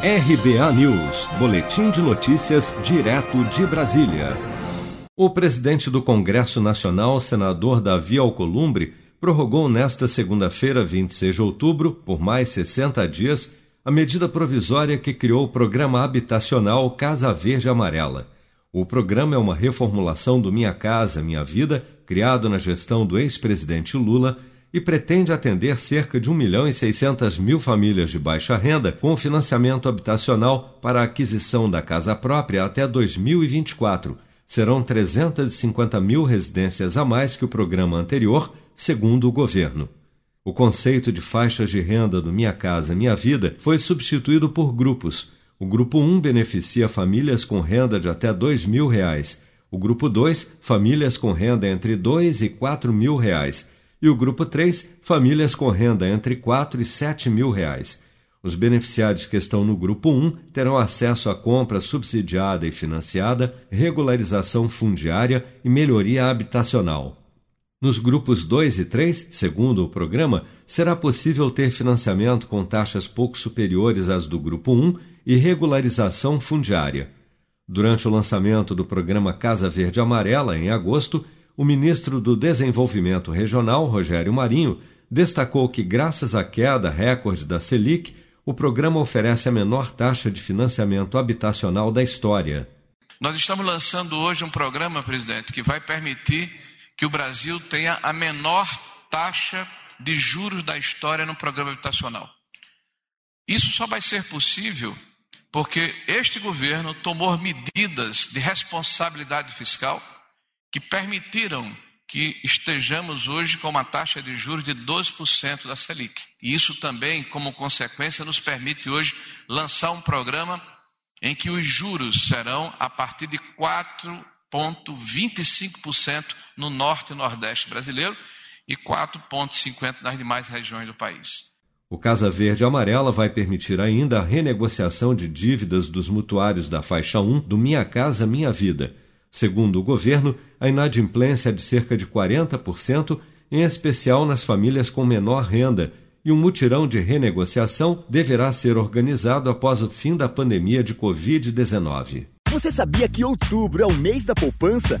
RBA News, Boletim de Notícias, direto de Brasília. O presidente do Congresso Nacional, senador Davi Alcolumbre, prorrogou nesta segunda-feira, 26 de outubro, por mais 60 dias, a medida provisória que criou o programa habitacional Casa Verde Amarela. O programa é uma reformulação do Minha Casa Minha Vida, criado na gestão do ex-presidente Lula e pretende atender cerca de 1 milhão e 600 mil famílias de baixa renda com financiamento habitacional para a aquisição da casa própria até 2024. Serão 350 mil residências a mais que o programa anterior, segundo o governo. O conceito de faixas de renda do Minha Casa Minha Vida foi substituído por grupos. O grupo 1 beneficia famílias com renda de até 2 mil reais. O grupo 2, famílias com renda entre R$ 2 e 4 mil reais e o grupo 3, famílias com renda entre 4 e 7 mil reais. Os beneficiários que estão no grupo 1 terão acesso à compra subsidiada e financiada, regularização fundiária e melhoria habitacional. Nos grupos 2 e 3, segundo o programa, será possível ter financiamento com taxas pouco superiores às do grupo 1 e regularização fundiária. Durante o lançamento do programa Casa Verde Amarela, em agosto, o ministro do Desenvolvimento Regional, Rogério Marinho, destacou que, graças à queda recorde da Selic, o programa oferece a menor taxa de financiamento habitacional da história. Nós estamos lançando hoje um programa, presidente, que vai permitir que o Brasil tenha a menor taxa de juros da história no programa habitacional. Isso só vai ser possível porque este governo tomou medidas de responsabilidade fiscal que permitiram que estejamos hoje com uma taxa de juros de 12% da Selic. E isso também, como consequência, nos permite hoje lançar um programa em que os juros serão a partir de 4,25% no norte e nordeste brasileiro e 4,50% nas demais regiões do país. O Casa Verde Amarela vai permitir ainda a renegociação de dívidas dos mutuários da faixa 1 do Minha Casa Minha Vida Segundo o governo, a inadimplência é de cerca de 40%, em especial nas famílias com menor renda, e um mutirão de renegociação deverá ser organizado após o fim da pandemia de Covid-19. Você sabia que outubro é o mês da poupança?